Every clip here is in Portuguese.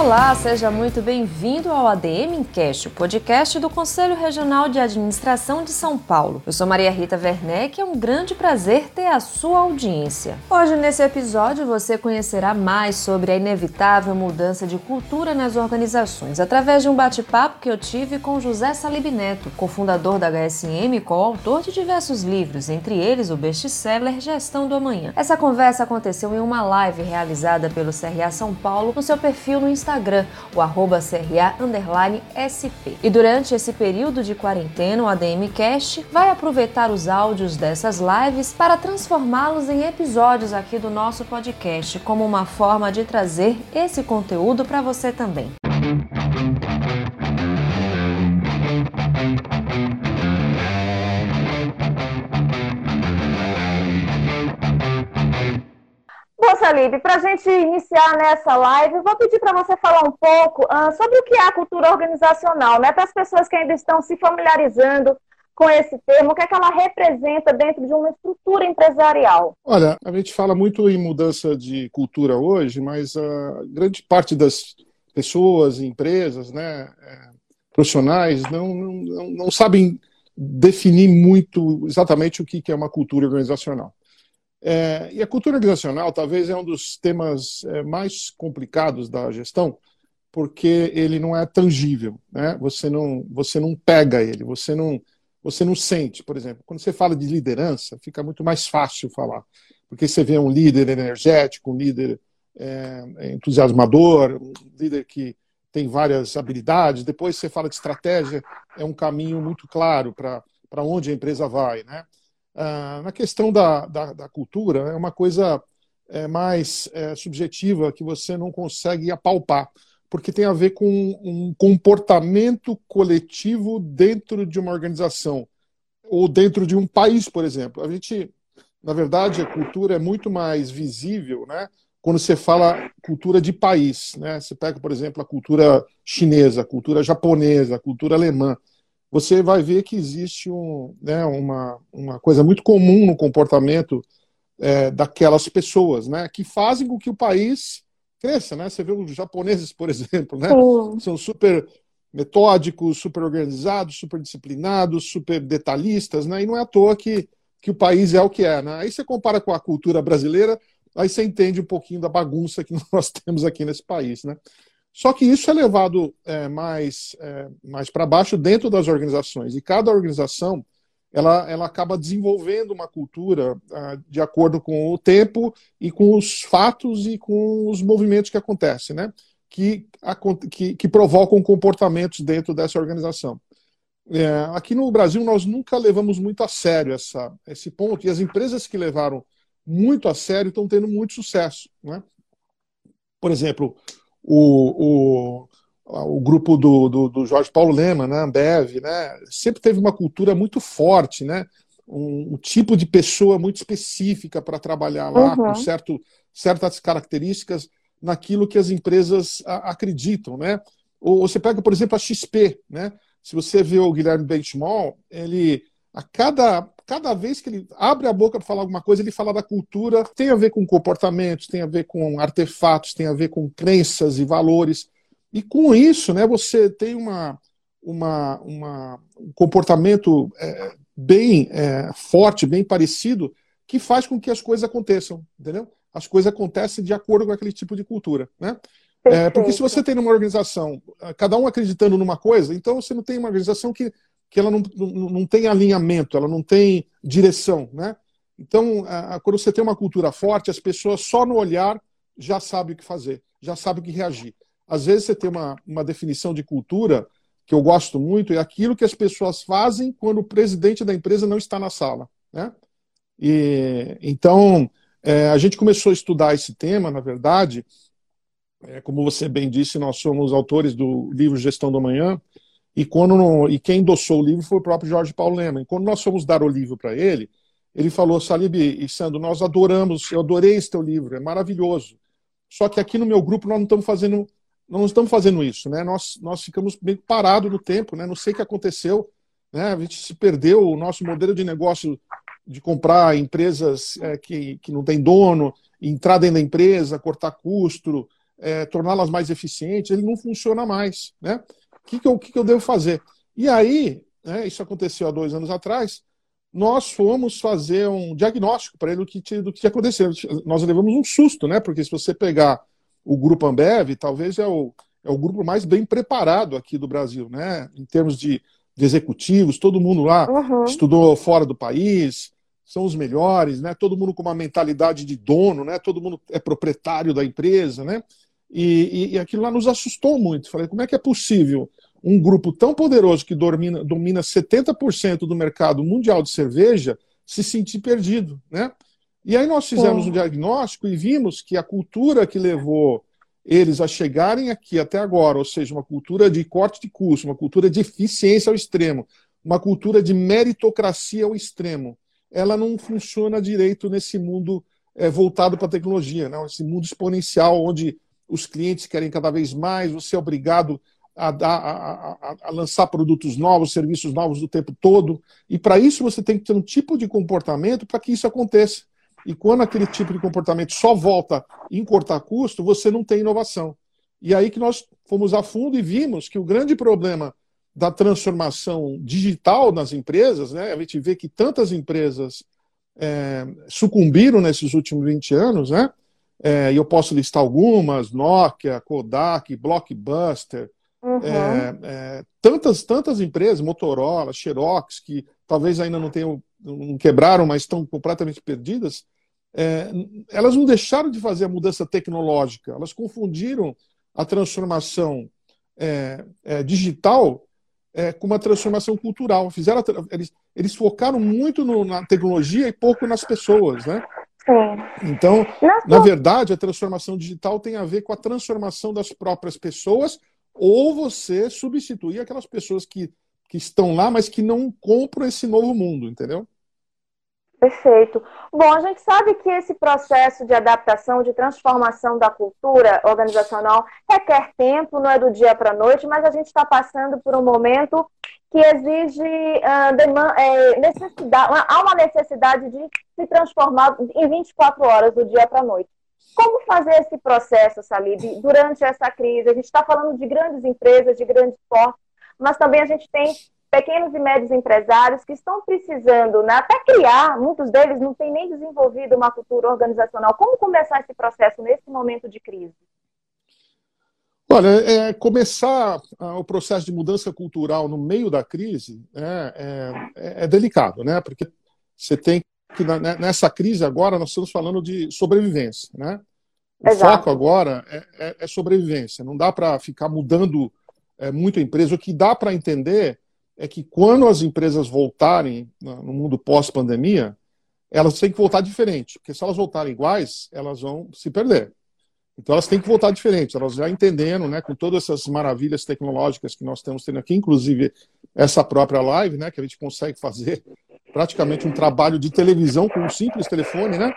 Olá, seja muito bem-vindo ao ADM Encast, o podcast do Conselho Regional de Administração de São Paulo. Eu sou Maria Rita Werneck e é um grande prazer ter a sua audiência. Hoje, nesse episódio, você conhecerá mais sobre a inevitável mudança de cultura nas organizações, através de um bate-papo que eu tive com José Salib Neto, cofundador da HSM e coautor de diversos livros, entre eles o best-seller Gestão do Amanhã. Essa conversa aconteceu em uma live realizada pelo CRA São Paulo no seu perfil no Instagram Instagram, o arroba CRA SP. E durante esse período de quarentena, o ADM Cast vai aproveitar os áudios dessas lives para transformá-los em episódios aqui do nosso podcast, como uma forma de trazer esse conteúdo para você também. Bom, Salib, para a gente iniciar nessa live, vou pedir para você falar um pouco uh, sobre o que é a cultura organizacional, né? Para as pessoas que ainda estão se familiarizando com esse termo, o que é que ela representa dentro de uma estrutura empresarial? Olha, a gente fala muito em mudança de cultura hoje, mas a grande parte das pessoas, empresas, né, é, profissionais, não, não, não sabem definir muito exatamente o que é uma cultura organizacional. É, e a cultura organizacional talvez é um dos temas é, mais complicados da gestão, porque ele não é tangível, né? Você não, você não pega ele, você não, você não sente, por exemplo. Quando você fala de liderança, fica muito mais fácil falar, porque você vê um líder energético, um líder é, entusiasmador, um líder que tem várias habilidades. Depois você fala de estratégia, é um caminho muito claro para onde a empresa vai, né? Ah, na questão da, da, da, cultura, é uma coisa é, mais é, subjetiva que você não consegue apalpar, porque tem a ver com um comportamento coletivo dentro de uma organização ou dentro de um país, por exemplo. A gente, na verdade, a cultura é muito mais visível, né? Quando você fala cultura de país, né? Você pega, por exemplo, a cultura chinesa, a cultura japonesa, a cultura alemã você vai ver que existe um, né, uma, uma coisa muito comum no comportamento é, daquelas pessoas, né, que fazem com que o país cresça, né? Você vê os japoneses, por exemplo, né? São super metódicos, super organizados, super disciplinados, super detalhistas, né? E não é à toa que, que o país é o que é, né? Aí você compara com a cultura brasileira, aí você entende um pouquinho da bagunça que nós temos aqui nesse país, né? Só que isso é levado é, mais, é, mais para baixo dentro das organizações. E cada organização ela, ela acaba desenvolvendo uma cultura ah, de acordo com o tempo e com os fatos e com os movimentos que acontecem, né? que, que, que provocam comportamentos dentro dessa organização. É, aqui no Brasil, nós nunca levamos muito a sério essa, esse ponto, e as empresas que levaram muito a sério estão tendo muito sucesso. Né? Por exemplo, o, o, o grupo do, do, do, Jorge Paulo Lema, né, Ambev, né, sempre teve uma cultura muito forte, né, um, um tipo de pessoa muito específica para trabalhar lá, uhum. com certo, certas características naquilo que as empresas a, acreditam. Né? Ou você pega, por exemplo, a XP. Né? Se você vê o Guilherme Benchmall, ele a cada, cada vez que ele abre a boca para falar alguma coisa, ele fala da cultura, tem a ver com comportamentos, tem a ver com artefatos, tem a ver com crenças e valores. E com isso, né, você tem uma, uma, uma um comportamento é, bem é, forte, bem parecido, que faz com que as coisas aconteçam, entendeu? As coisas acontecem de acordo com aquele tipo de cultura, né? É, porque se você tem uma organização, cada um acreditando numa coisa, então você não tem uma organização que que ela não, não, não tem alinhamento, ela não tem direção, né? Então, a, quando você tem uma cultura forte, as pessoas só no olhar já sabem o que fazer, já sabem o que reagir. Às vezes você tem uma, uma definição de cultura que eu gosto muito, é aquilo que as pessoas fazem quando o presidente da empresa não está na sala, né? E, então, é, a gente começou a estudar esse tema, na verdade, é, como você bem disse, nós somos autores do livro Gestão do Amanhã, e, quando e quem endossou o livro foi o próprio Jorge Paulo Lema. Quando nós fomos dar o livro para ele, ele falou, Salib e Sandro, nós adoramos, eu adorei esse teu livro, é maravilhoso. Só que aqui no meu grupo nós não estamos fazendo, não estamos fazendo isso, né? Nós, nós ficamos meio parados no tempo, né? Não sei o que aconteceu, né? A gente se perdeu, o nosso modelo de negócio de comprar empresas é, que, que não tem dono, entrar dentro da empresa, cortar custo, é, torná-las mais eficientes, ele não funciona mais. Né? O que, que, eu, que, que eu devo fazer? E aí, né, isso aconteceu há dois anos atrás, nós fomos fazer um diagnóstico para ele do que, do que aconteceu. Nós levamos um susto, né? Porque se você pegar o Grupo Ambev, talvez é o, é o grupo mais bem preparado aqui do Brasil, né? Em termos de, de executivos, todo mundo lá uhum. estudou fora do país, são os melhores, né? Todo mundo com uma mentalidade de dono, né? Todo mundo é proprietário da empresa, né? E, e, e aquilo lá nos assustou muito. Falei, como é que é possível um grupo tão poderoso que domina, domina 70% do mercado mundial de cerveja se sentir perdido, né? E aí nós fizemos um diagnóstico e vimos que a cultura que levou eles a chegarem aqui até agora, ou seja, uma cultura de corte de custo, uma cultura de eficiência ao extremo, uma cultura de meritocracia ao extremo, ela não funciona direito nesse mundo é, voltado para a tecnologia, né? esse mundo exponencial onde os clientes querem cada vez mais, você é obrigado a, a, a, a, lançar produtos novos, serviços novos o tempo todo. E para isso você tem que ter um tipo de comportamento para que isso aconteça. E quando aquele tipo de comportamento só volta em cortar custo, você não tem inovação. E aí que nós fomos a fundo e vimos que o grande problema da transformação digital nas empresas, né, a gente vê que tantas empresas é, sucumbiram nesses últimos 20 anos, né, é, e eu posso listar algumas, Nokia, Kodak, Blockbuster, Uhum. É, é, tantas, tantas empresas, Motorola, Xerox, que talvez ainda não tenham, não quebraram, mas estão completamente perdidas, é, elas não deixaram de fazer a mudança tecnológica, elas confundiram a transformação é, é, digital é, com uma transformação cultural. Fizeram, eles, eles focaram muito no, na tecnologia e pouco nas pessoas, né? Sim. Então, na verdade, a transformação digital tem a ver com a transformação das próprias pessoas ou você substituir aquelas pessoas que, que estão lá, mas que não compram esse novo mundo, entendeu? Perfeito. Bom, a gente sabe que esse processo de adaptação, de transformação da cultura organizacional requer tempo, não é do dia para a noite, mas a gente está passando por um momento que exige uh, é, necessidade, há uma necessidade de se transformar em 24 horas do dia para a noite. Como fazer esse processo, Salib, durante essa crise? A gente está falando de grandes empresas, de grandes portos, mas também a gente tem pequenos e médios empresários que estão precisando, né, até criar, muitos deles não têm nem desenvolvido uma cultura organizacional. Como começar esse processo nesse momento de crise? Olha, é, começar ah, o processo de mudança cultural no meio da crise né, é, é, é delicado, né? Porque você tem que né, nessa crise agora nós estamos falando de sobrevivência, né? O Exato. foco agora é, é, é, sobrevivência. Não dá para ficar mudando é, muito a empresa. O que dá para entender é que quando as empresas voltarem no mundo pós-pandemia, elas têm que voltar diferente, porque se elas voltarem iguais, elas vão se perder. Então elas têm que voltar diferente, elas já entendendo, né, com todas essas maravilhas tecnológicas que nós estamos tendo aqui, inclusive essa própria live, né, que a gente consegue fazer praticamente um trabalho de televisão com um simples telefone, né?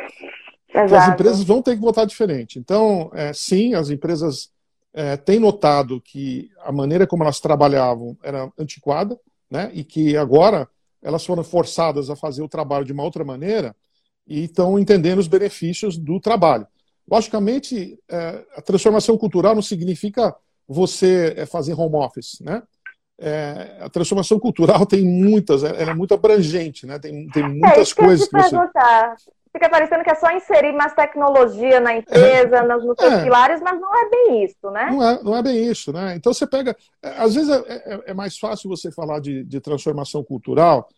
Exato. As empresas vão ter que votar diferente. Então, é, sim, as empresas é, têm notado que a maneira como elas trabalhavam era antiquada, né? E que agora elas foram forçadas a fazer o trabalho de uma outra maneira e estão entendendo os benefícios do trabalho. Logicamente, é, a transformação cultural não significa você é, fazer home office, né? É, a transformação cultural tem muitas, ela é muito abrangente, né? Tem, tem muitas é, coisas que você. Fica parecendo que é só inserir mais tecnologia na empresa, é, nos, nos seus é. pilares, mas não é bem isso, né? Não é, não é bem isso, né? Então você pega. É, às vezes é, é, mais fácil você falar de, de transformação cultural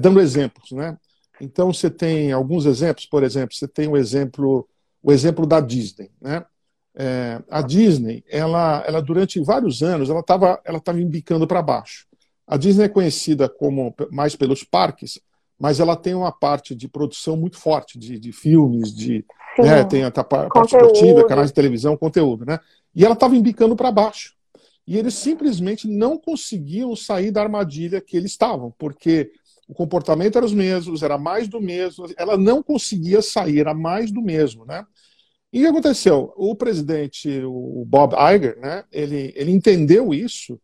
dando exemplos, né? Então você tem alguns exemplos, por exemplo, você tem o exemplo, o exemplo da Disney, né? É, a Disney, ela, ela durante vários anos, ela estava ela tava embicando para baixo. A Disney é conhecida como mais pelos parques, mas ela tem uma parte de produção muito forte de, de filmes, de né, tem a parte esportiva, canais de televisão, conteúdo, né? E ela estava embicando para baixo. E eles simplesmente não conseguiam sair da armadilha que eles estavam, porque o comportamento era os mesmos, era mais do mesmo, ela não conseguia sair, era mais do mesmo, né? E o que aconteceu? O presidente, o Bob Iger, né, ele, ele entendeu isso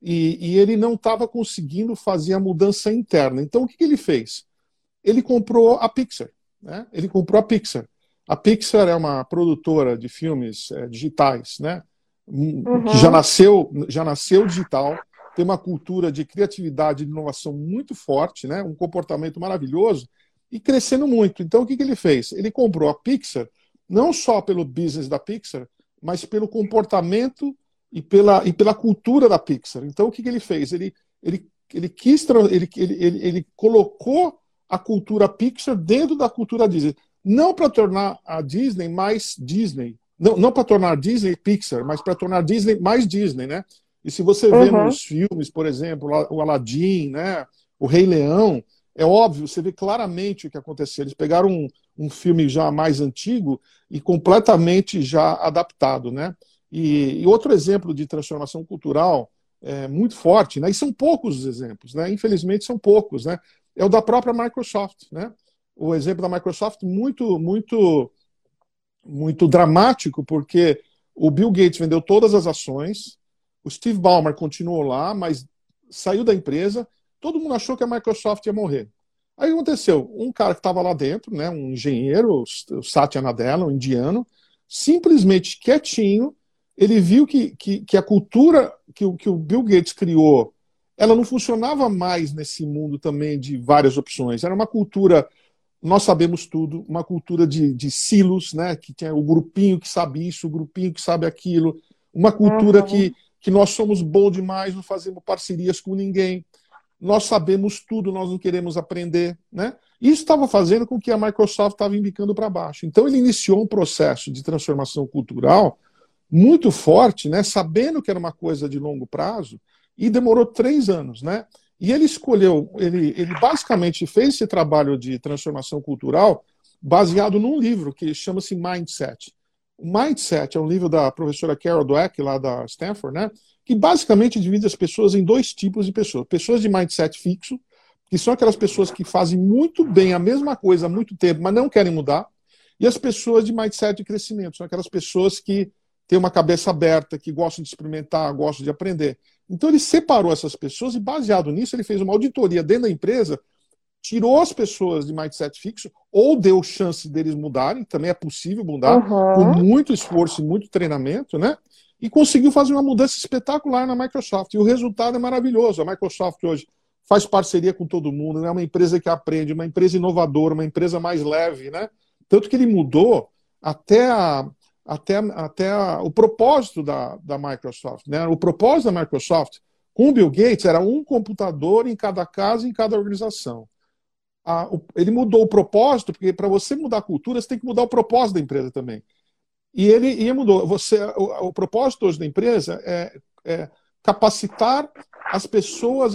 e, e ele não estava conseguindo fazer a mudança interna. Então, o que, que ele fez? Ele comprou a Pixar. Né? Ele comprou a Pixar. A Pixar é uma produtora de filmes é, digitais, né? Uhum. Que já nasceu, já nasceu digital, tem uma cultura de criatividade e inovação muito forte, né? Um comportamento maravilhoso e crescendo muito. Então, o que, que ele fez? Ele comprou a Pixar não só pelo business da Pixar, mas pelo comportamento e pela, e pela cultura da Pixar. Então, o que, que ele fez? Ele, ele, ele quis, ele, ele, ele, ele colocou a cultura Pixar dentro da cultura Disney. Não para tornar a Disney mais Disney. Não, não para tornar Disney Pixar, mas para tornar Disney mais Disney, né? E se você vê uhum. nos filmes, por exemplo, o Aladdin, né? O Rei Leão, é óbvio, você vê claramente o que aconteceu. Eles pegaram um, um filme já mais antigo e completamente já adaptado, né? E, e outro exemplo de transformação cultural é, muito forte, né? E são poucos os exemplos, né? Infelizmente são poucos, né? É o da própria Microsoft, né? O exemplo da Microsoft muito, muito, muito dramático, porque o Bill Gates vendeu todas as ações, o Steve Ballmer continuou lá, mas saiu da empresa. Todo mundo achou que a Microsoft ia morrer. Aí aconteceu, um cara que estava lá dentro, né, um engenheiro, o Satya Nadella, um indiano, simplesmente quietinho, ele viu que, que, que a cultura que, que o Bill Gates criou, ela não funcionava mais nesse mundo também de várias opções. Era uma cultura, nós sabemos tudo, uma cultura de, de silos, né, que tinha o grupinho que sabe isso, o grupinho que sabe aquilo, uma cultura uhum. que, que nós somos bom demais, não fazemos parcerias com ninguém nós sabemos tudo, nós não queremos aprender. Né? Isso estava fazendo com que a Microsoft estava indicando para baixo. Então ele iniciou um processo de transformação cultural muito forte, né? sabendo que era uma coisa de longo prazo, e demorou três anos. Né? E ele escolheu, ele, ele basicamente fez esse trabalho de transformação cultural baseado num livro que chama-se Mindset. O Mindset é um livro da professora Carol Dweck, lá da Stanford, né? Que basicamente divide as pessoas em dois tipos de pessoas. Pessoas de mindset fixo, que são aquelas pessoas que fazem muito bem a mesma coisa há muito tempo, mas não querem mudar. E as pessoas de mindset de crescimento, são aquelas pessoas que têm uma cabeça aberta, que gostam de experimentar, gostam de aprender. Então ele separou essas pessoas e, baseado nisso, ele fez uma auditoria dentro da empresa, tirou as pessoas de mindset fixo, ou deu chance deles mudarem, também é possível mudar, uhum. com muito esforço e muito treinamento, né? E conseguiu fazer uma mudança espetacular na Microsoft. E o resultado é maravilhoso. A Microsoft hoje faz parceria com todo mundo, é né? uma empresa que aprende, uma empresa inovadora, uma empresa mais leve, né? Tanto que ele mudou até, a, até, até a, o propósito da, da Microsoft. Né? O propósito da Microsoft com o Bill Gates era um computador em cada casa, em cada organização. A, o, ele mudou o propósito, porque para você mudar a cultura, você tem que mudar o propósito da empresa também. E ele e mudou. Você, o, o, propósito hoje da empresa é, é capacitar as pessoas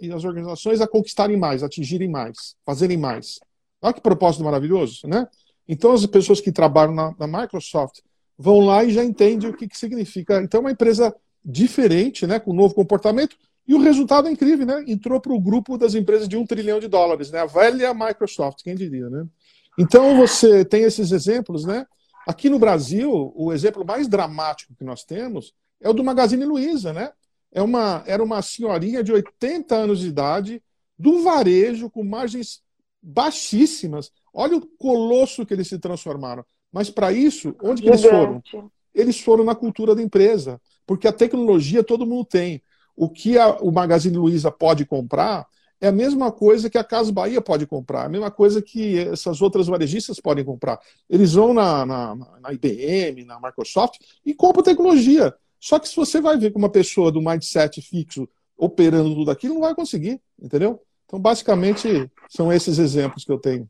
e as organizações a conquistarem mais, atingirem mais, fazerem mais. Olha que propósito maravilhoso, né? Então as pessoas que trabalham na, na Microsoft vão lá e já entendem o que, que significa. Então é uma empresa diferente, né, com um novo comportamento, e o resultado é incrível, né? Entrou para o grupo das empresas de um trilhão de dólares, né? A velha Microsoft, quem diria, né? Então você tem esses exemplos, né? Aqui no Brasil, o exemplo mais dramático que nós temos é o do Magazine Luiza, né? É uma, era uma senhorinha de 80 anos de idade, do varejo, com margens baixíssimas. Olha o colosso que eles se transformaram. Mas para isso, onde que eles foram? Eles foram na cultura da empresa, porque a tecnologia todo mundo tem. O que a, o Magazine Luiza pode comprar, é a mesma coisa que a Casa Bahia pode comprar, a mesma coisa que essas outras varejistas podem comprar. Eles vão na, na, na IBM, na Microsoft e compram tecnologia. Só que se você vai ver com uma pessoa do mindset fixo operando tudo aquilo, não vai conseguir, entendeu? Então, basicamente, são esses exemplos que eu tenho.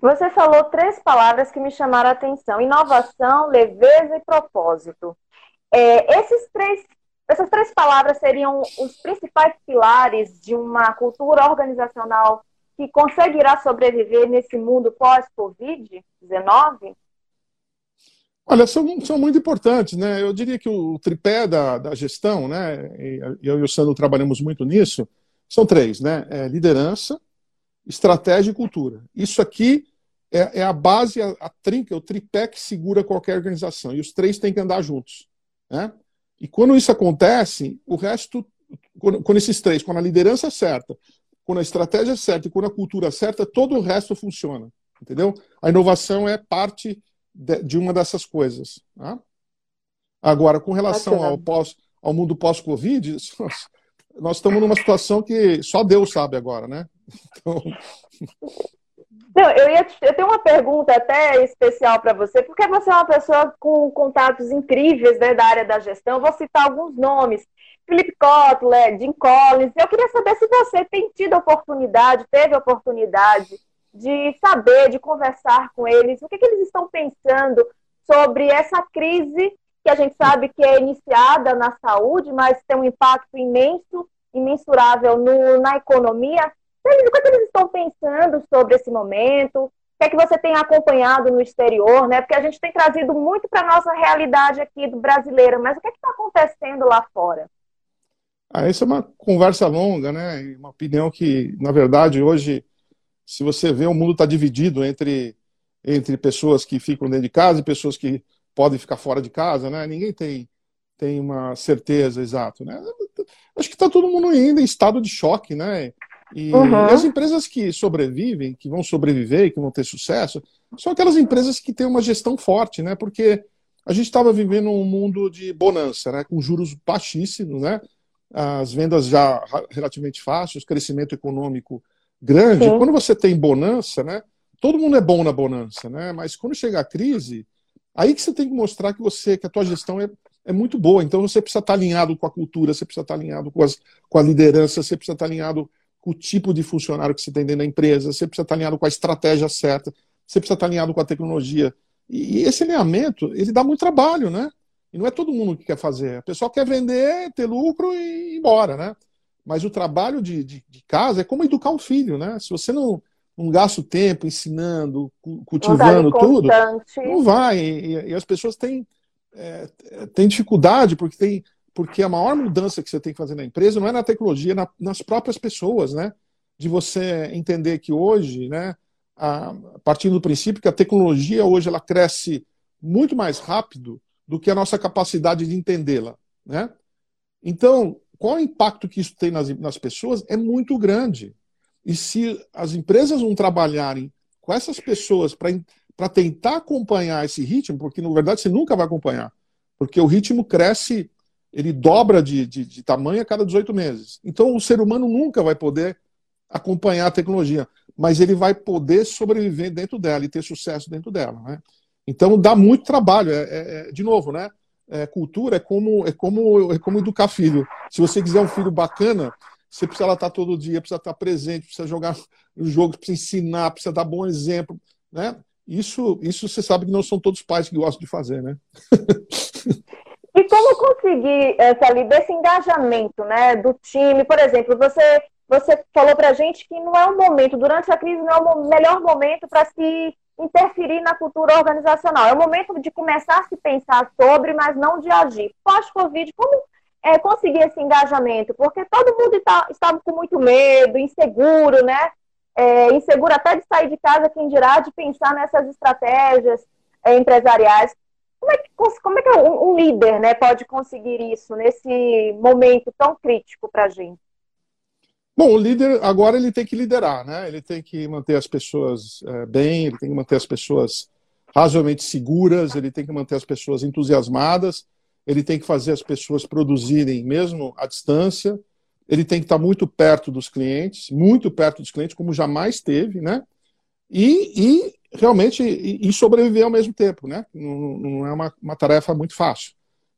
Você falou três palavras que me chamaram a atenção: inovação, leveza e propósito. É, esses três essas três palavras seriam os principais pilares de uma cultura organizacional que conseguirá sobreviver nesse mundo pós-Covid-19? Olha, são, são muito importantes, né? Eu diria que o tripé da, da gestão, né? Eu e o Sandro trabalhamos muito nisso. São três, né? É liderança, estratégia e cultura. Isso aqui é, é a base, a, a trinca, o tripé que segura qualquer organização. E os três têm que andar juntos, né? E quando isso acontece, o resto, quando, quando esses três, quando a liderança é certa, quando a estratégia é certa e quando a cultura é certa, todo o resto funciona. entendeu? A inovação é parte de, de uma dessas coisas. Tá? Agora, com relação ao, pós, ao mundo pós-Covid, nós estamos numa situação que só Deus sabe agora, né? Então... Não, eu, ia, eu tenho uma pergunta até especial para você, porque você é uma pessoa com contatos incríveis né, da área da gestão. Eu vou citar alguns nomes. Felipe Kotler, Jim Collins. Eu queria saber se você tem tido oportunidade, teve oportunidade de saber, de conversar com eles, o que, que eles estão pensando sobre essa crise que a gente sabe que é iniciada na saúde, mas tem um impacto imenso, imensurável no, na economia. O que, é que eles estão pensando sobre esse momento? O que é que você tem acompanhado no exterior, né? Porque a gente tem trazido muito para a nossa realidade aqui do brasileiro, mas o que é está acontecendo lá fora? Ah, essa é uma conversa longa, né? Uma opinião que, na verdade, hoje, se você vê, o mundo está dividido entre, entre pessoas que ficam dentro de casa e pessoas que podem ficar fora de casa, né? Ninguém tem, tem uma certeza exata, né? Acho que está todo mundo ainda em estado de choque, né? E uhum. as empresas que sobrevivem, que vão sobreviver, que vão ter sucesso, são aquelas empresas que têm uma gestão forte, né? Porque a gente estava vivendo um mundo de bonança, né? Com juros baixíssimos, né? As vendas já relativamente fáceis, crescimento econômico grande. Sim. Quando você tem bonança, né? Todo mundo é bom na bonança, né? Mas quando chega a crise, aí que você tem que mostrar que você, que a tua gestão é, é muito boa. Então você precisa estar alinhado com a cultura, você precisa estar alinhado com, as, com a liderança, você precisa estar alinhado com o tipo de funcionário que você tem dentro da empresa, você precisa estar alinhado com a estratégia certa, você precisa estar alinhado com a tecnologia. E esse alinhamento, ele dá muito trabalho, né? E não é todo mundo que quer fazer. A pessoa quer vender, ter lucro e ir embora, né? Mas o trabalho de, de, de casa é como educar um filho, né? Se você não, não gasta o tempo ensinando, cultivando tudo, não vai. E, e as pessoas têm, é, têm dificuldade porque tem porque a maior mudança que você tem que fazer na empresa não é na tecnologia, é na, nas próprias pessoas, né? De você entender que hoje, né, a, partir do princípio que a tecnologia hoje ela cresce muito mais rápido do que a nossa capacidade de entendê-la, né? Então, qual o impacto que isso tem nas, nas pessoas é muito grande. E se as empresas não trabalharem com essas pessoas para tentar acompanhar esse ritmo, porque na verdade você nunca vai acompanhar, porque o ritmo cresce ele dobra de, de, de, tamanho a cada 18 meses. Então, o ser humano nunca vai poder acompanhar a tecnologia, mas ele vai poder sobreviver dentro dela e ter sucesso dentro dela. Né? Então, dá muito trabalho. É, é, é de novo, né? É, cultura é como, é, como, é como educar filho. Se você quiser um filho bacana, você precisa estar todo dia, precisa estar presente, precisa jogar no jogo, precisa ensinar, precisa dar bom exemplo. Né? Isso, isso você sabe que não são todos os pais que gostam de fazer, né? E como conseguir, essa desse engajamento né, do time? Por exemplo, você, você falou para a gente que não é um momento, durante a crise, não é o melhor momento para se interferir na cultura organizacional. É o momento de começar a se pensar sobre, mas não de agir. Pós-Covid, como é, conseguir esse engajamento? Porque todo mundo está, estava com muito medo, inseguro, né? É, inseguro até de sair de casa, quem dirá de pensar nessas estratégias é, empresariais. Como é que, como é que um, um líder né, pode conseguir isso nesse momento tão crítico para a gente? Bom, o líder agora ele tem que liderar, né? Ele tem que manter as pessoas é, bem, ele tem que manter as pessoas razoavelmente seguras, ele tem que manter as pessoas entusiasmadas, ele tem que fazer as pessoas produzirem mesmo à distância, ele tem que estar muito perto dos clientes, muito perto dos clientes, como jamais teve, né? E, e realmente e, sobreviver ao mesmo tempo, né? Não, não é uma, uma, tarefa muito fácil.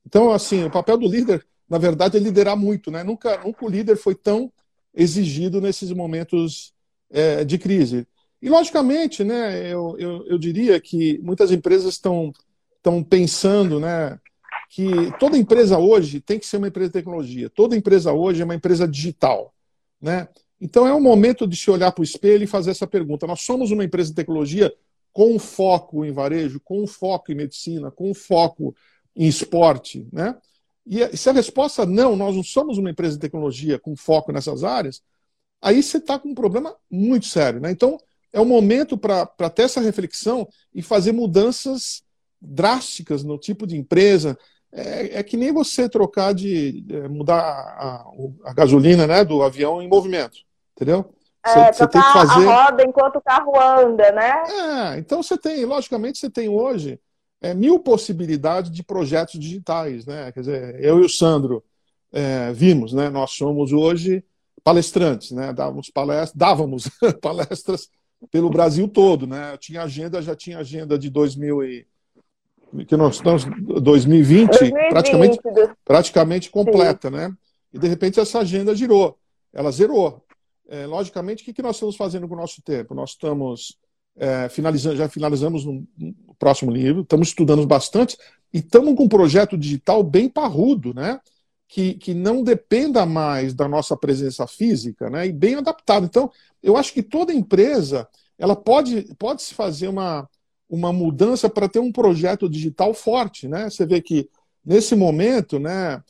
Então, assim, o papel do líder, na verdade, é liderar muito, né? Nunca, nunca o líder foi tão exigido nesses momentos é, de crise. E, logicamente, né, eu, eu, eu diria que muitas empresas estão, estão pensando, né, que toda empresa hoje tem que ser uma empresa de tecnologia. Toda empresa hoje é uma empresa digital, né? Então é o momento de se olhar para o espelho e fazer essa pergunta. Nós somos uma empresa de tecnologia com foco em varejo, com foco em medicina, com foco em esporte, né? E se a resposta não, nós não somos uma empresa de tecnologia com foco nessas áreas, aí você está com um problema muito sério, né? Então é o momento para ter essa reflexão e fazer mudanças drásticas no tipo de empresa. É, é que nem você trocar de é, mudar a, a, gasolina né, do avião em movimento, entendeu? é, você tem que fazer a roda enquanto o carro anda, né? É, então você tem, logicamente, você tem hoje é, mil possibilidades de projetos digitais, né? Quer dizer, eu e o Sandro é, vimos, né? Nós somos hoje palestrantes, né? Dávamos palestras, dávamos palestras pelo Brasil todo, né? Eu tinha agenda, já tinha agenda de 2000 e que nós estamos 2020, 2020 praticamente praticamente completa, Sim. né? E de repente essa agenda girou, ela zerou. É, logicamente, o que, que nós estamos fazendo com o nosso tempo? Nós estamos é, finalizando, já finalizamos no, no próximo livro, estamos estudando bastante e estamos com um projeto digital bem parrudo, né? Que, que não dependa mais da nossa presença física, né? E bem adaptado. Então, eu acho que toda empresa ela pode, pode se fazer uma, uma mudança para ter um projeto digital forte, né? Você vê que nesse momento, né?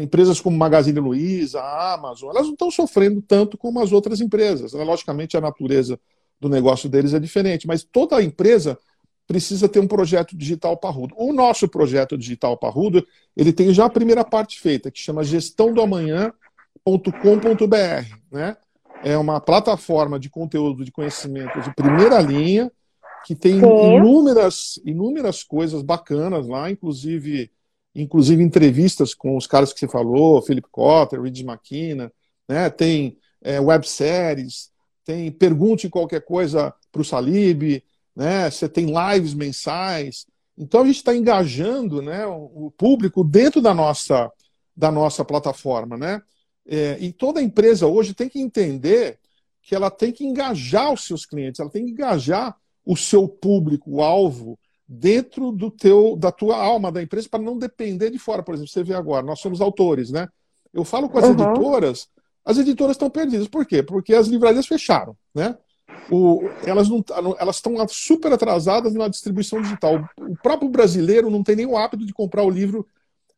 Empresas como Magazine Luiza, a Amazon, elas não estão sofrendo tanto como as outras empresas. Né? Logicamente, a natureza do negócio deles é diferente, mas toda empresa precisa ter um projeto digital parrudo. O nosso projeto digital parrudo, ele tem já a primeira parte feita, que chama gestãodoamanhã.com.br, né? É uma plataforma de conteúdo de conhecimento de primeira linha, que tem inúmeras, inúmeras coisas bacanas lá, inclusive, inclusive entrevistas com os caras que você falou, Philip Cotter, Reed McKenna, né? Tem é, webséries, tem pergunte qualquer coisa para o Salib, né? Você tem lives mensais. Então a gente está engajando, né, o público dentro da nossa da nossa plataforma, né? É, e toda empresa hoje tem que entender que ela tem que engajar os seus clientes, ela tem que engajar o seu público, o alvo, dentro do teu, da tua alma da empresa para não depender de fora. Por exemplo, você vê agora, nós somos autores, né? Eu falo com as uhum. editoras, as editoras estão perdidas. Por quê? Porque as livrarias fecharam, né? O, elas não elas estão super atrasadas na distribuição digital. O próprio brasileiro não tem nem o hábito de comprar o livro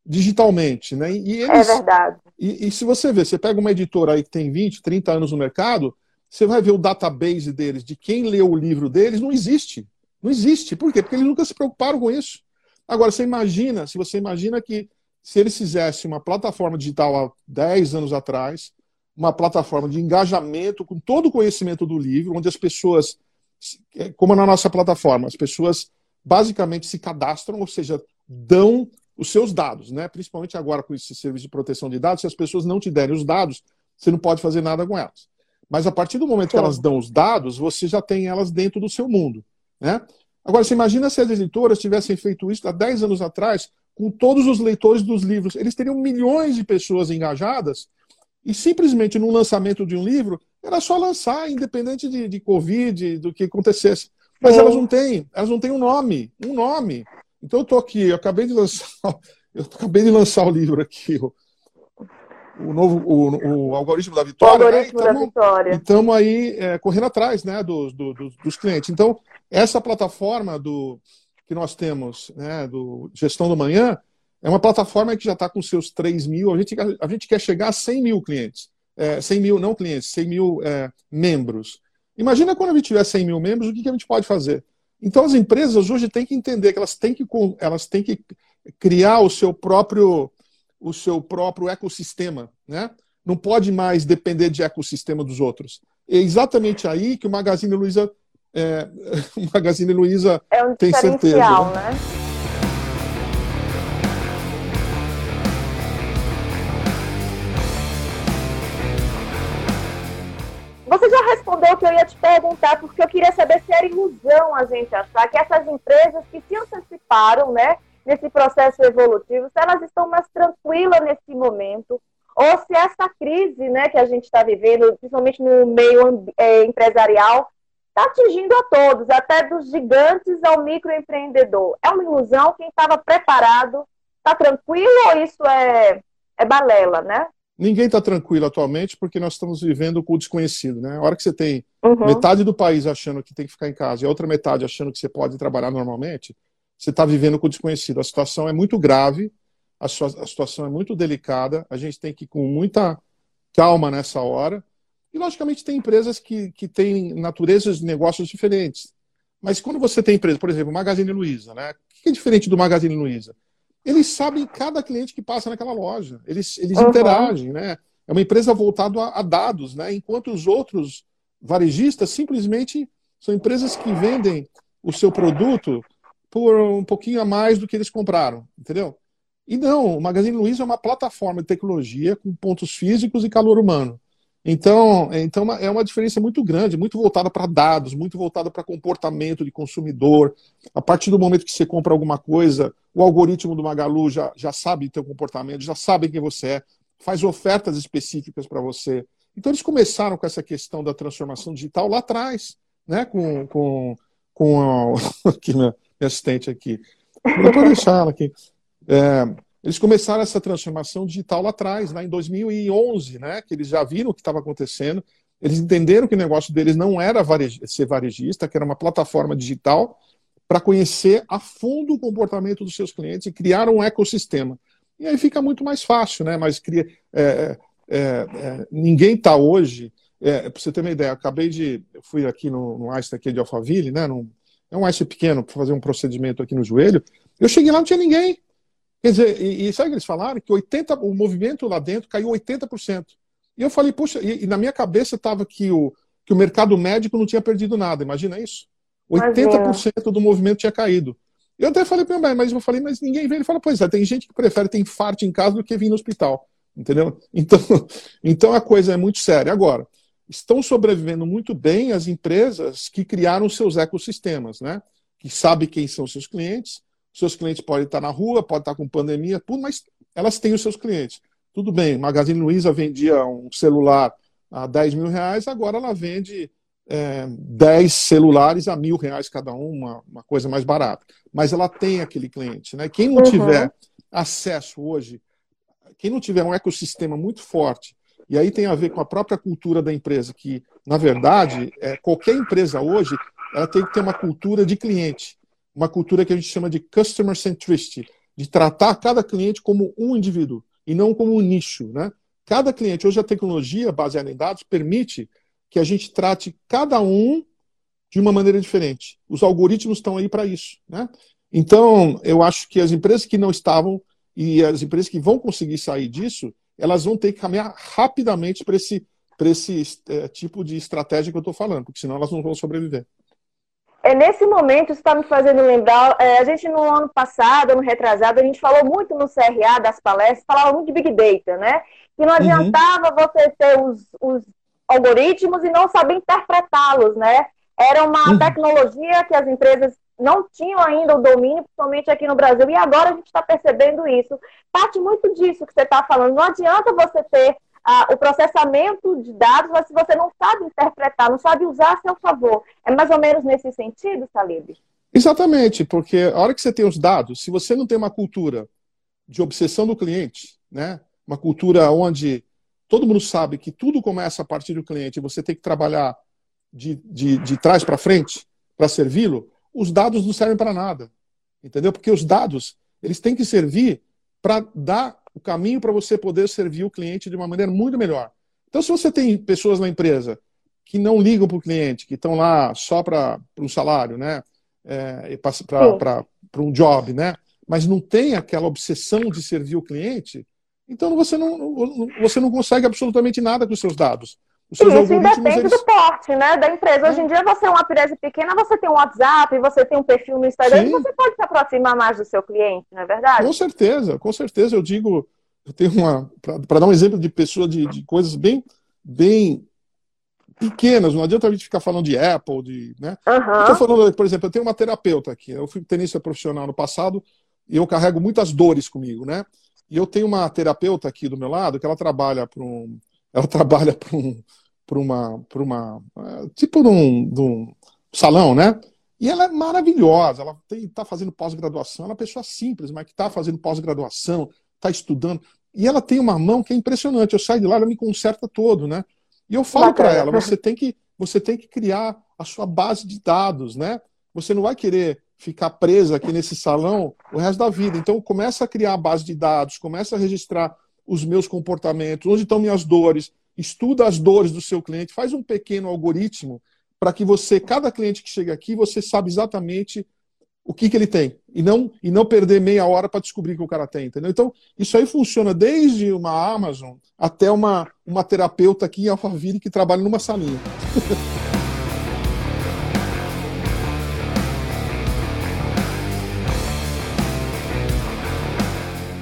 digitalmente, né? E eles, é verdade. E, e, se você ver, você pega uma editora aí que tem 20, 30 anos no mercado, você vai ver o database deles, de quem leu o livro deles, não existe. Não existe. Por quê? Porque eles nunca se preocuparam com isso. Agora, você imagina, se você imagina que se eles fizessem uma plataforma digital há 10 anos atrás, uma plataforma de engajamento com todo o conhecimento do livro, onde as pessoas, como na nossa plataforma, as pessoas basicamente se cadastram, ou seja, dão os seus dados, né? Principalmente agora com esse serviço de proteção de dados, se as pessoas não te derem os dados, você não pode fazer nada com elas. Mas a partir do momento Sim. que elas dão os dados, você já tem elas dentro do seu mundo, né? Agora, você imagina se as editoras tivessem feito isso há 10 anos atrás, com todos os leitores dos livros. Eles teriam milhões de pessoas engajadas e simplesmente no lançamento de um livro, era só lançar, independente de, de Covid, do que acontecesse. Mas elas não têm, elas não têm um nome, um nome. Então eu estou aqui, eu acabei de lançar, eu acabei de lançar o livro aqui, o, o novo, o, o, algoritmo da vitória. O né? algoritmo né? da vitória. E estamos aí é, correndo atrás, né, dos, do, dos clientes. Então essa plataforma do que nós temos, né, do gestão do manhã, é uma plataforma que já está com seus 3 mil. A gente, a gente quer chegar a 100 mil clientes. É, 100 mil, não clientes, 100 mil é, membros. Imagina quando a gente tiver 100 mil membros, o que, que a gente pode fazer? Então as empresas hoje têm que entender que elas têm que, elas têm que criar o seu próprio o seu próprio ecossistema, né? Não pode mais depender de ecossistema dos outros. É exatamente aí que o Magazine Luiza é, o Magazine Luiza é um tem certeza. Né? Você já respondeu o que eu ia te perguntar, porque eu queria saber se era ilusão a gente achar que essas empresas que se anteciparam, né, nesse processo evolutivo, se elas estão mais tranquilas nesse momento, ou se essa crise, né, que a gente está vivendo, principalmente no meio é, empresarial, está atingindo a todos, até dos gigantes ao microempreendedor. É uma ilusão? Quem estava preparado está tranquilo ou isso é, é balela, né? Ninguém está tranquilo atualmente porque nós estamos vivendo com o desconhecido, né? A hora que você tem uhum. metade do país achando que tem que ficar em casa e a outra metade achando que você pode trabalhar normalmente, você está vivendo com o desconhecido. A situação é muito grave, a, sua, a situação é muito delicada, a gente tem que ir com muita calma nessa hora. E, logicamente, tem empresas que, que têm naturezas de negócios diferentes. Mas quando você tem empresa, por exemplo, Magazine Luiza, né? O que é diferente do Magazine Luiza? eles sabem cada cliente que passa naquela loja. Eles, eles uhum. interagem, né? É uma empresa voltada a, a, dados, né? Enquanto os outros varejistas simplesmente são empresas que vendem o seu produto por um pouquinho a mais do que eles compraram, entendeu? E não, o Magazine Luiza é uma plataforma de tecnologia com pontos físicos e calor humano. Então, então é uma diferença muito grande, muito voltada para dados, muito voltada para comportamento de consumidor. A partir do momento que você compra alguma coisa, o algoritmo do Magalu já, já sabe teu comportamento, já sabe quem você é, faz ofertas específicas para você. Então, eles começaram com essa questão da transformação digital lá atrás, né? com, com, com a, aqui, minha, assistente aqui. Não pode deixar ela aqui. É, eles começaram essa transformação digital lá atrás, lá em 2011, né, que eles já viram o que estava acontecendo, eles entenderam que o negócio deles não era ser varejista, que era uma plataforma digital para conhecer a fundo o comportamento dos seus clientes e criar um ecossistema. E aí fica muito mais fácil, né? Mas cria, é, é, é, ninguém está hoje. É, para você ter uma ideia, acabei de. fui aqui no, no Einstein aqui de Alphaville, né? Num, é um Einstein pequeno para fazer um procedimento aqui no joelho. Eu cheguei lá, não tinha ninguém. Quer dizer, e, e sabe o que eles falaram? Que 80, o movimento lá dentro caiu 80%. E eu falei, puxa, e, e na minha cabeça estava que o, que o mercado médico não tinha perdido nada, imagina isso? 80% do movimento tinha caído. Eu até falei para meu mas eu falei, mas ninguém vê. Ele fala, pois é, tem gente que prefere ter infarto em casa do que vir no hospital. Entendeu? Então, então a coisa é muito séria. Agora, estão sobrevivendo muito bem as empresas que criaram seus ecossistemas, né? Que sabem quem são seus clientes, seus clientes podem estar na rua, podem estar com pandemia, tudo, mas elas têm os seus clientes. Tudo bem, Magazine Luiza vendia um celular a 10 mil reais, agora ela vende é, 10 celulares a mil reais cada um, uma, uma, coisa mais barata. Mas ela tem aquele cliente. Né? Quem não uhum. tiver acesso hoje, quem não tiver um ecossistema muito forte, e aí tem a ver com a própria cultura da empresa, que, na verdade, é, qualquer empresa hoje ela tem que ter uma cultura de cliente uma cultura que a gente chama de customer centricity, de tratar cada cliente como um indivíduo e não como um nicho, né? Cada cliente, hoje a tecnologia baseada em dados permite que a gente trate cada um de uma maneira diferente. Os algoritmos estão aí para isso, né? Então, eu acho que as empresas que não estavam e as empresas que vão conseguir sair disso, elas vão ter que caminhar rapidamente para esse, esse é, tipo de estratégia que eu estou falando, porque senão elas não vão sobreviver é nesse momento, isso está me fazendo lembrar, é, a gente no ano passado, ano retrasado, a gente falou muito no CRA das palestras, falava muito de Big Data, né? Que não uhum. adiantava uhum. você ter os, os, algoritmos e não saber interpretá-los, né? Era uma uhum. tecnologia que as empresas não tinham ainda o domínio, principalmente aqui no Brasil, e agora a gente está percebendo isso. Parte muito disso que você está falando. Não adianta você ter ah, o processamento de dados, mas se você não sabe interpretar, não sabe usar a seu favor. É mais ou menos nesse sentido, Salib? Exatamente, porque a hora que você tem os dados, se você não tem uma cultura de obsessão do cliente, né, uma cultura onde todo mundo sabe que tudo começa a partir do cliente e você tem que trabalhar de, de, de trás para frente para servi-lo, os dados não servem para nada. Entendeu? Porque os dados eles têm que servir para dar o caminho para você poder servir o cliente de uma maneira muito melhor. Então, se você tem pessoas na empresa que não ligam para o cliente, que estão lá só para um salário, né? É, para um job, né? Mas não tem aquela obsessão de servir o cliente, então você não, você não consegue absolutamente nada com os seus dados. Isso independe eles... do porte, né, da empresa. Hoje em dia, você é uma empresa pequena, você tem um WhatsApp, você tem um perfil no Instagram, você pode se aproximar mais do seu cliente, não é verdade? Com certeza, com certeza. Eu digo, eu tenho uma, para dar um exemplo de pessoa de, de coisas bem, bem pequenas, não adianta a gente ficar falando de Apple, de, né? Uhum. Estou falando, por exemplo, eu tenho uma terapeuta aqui, eu fui tenista profissional no passado e eu carrego muitas dores comigo, né? E eu tenho uma terapeuta aqui do meu lado que ela trabalha para um, ela trabalha para um, para uma, uma é, tipo de um, de um salão, né? E ela é maravilhosa, ela está fazendo pós-graduação, ela é uma pessoa simples, mas que está fazendo pós-graduação, está estudando. E ela tem uma mão que é impressionante. Eu saio de lá, ela me conserta todo, né? E eu falo para ela, você tem que você tem que criar a sua base de dados, né? Você não vai querer ficar presa aqui nesse salão o resto da vida. Então começa a criar a base de dados, começa a registrar os meus comportamentos, onde estão minhas dores, estuda as dores do seu cliente, faz um pequeno algoritmo para que você, cada cliente que chega aqui, você sabe exatamente o que, que ele tem. E não, e não perder meia hora para descobrir o que o cara tem, entendeu? Então, isso aí funciona desde uma Amazon até uma, uma terapeuta aqui em Alphaville que trabalha numa salinha.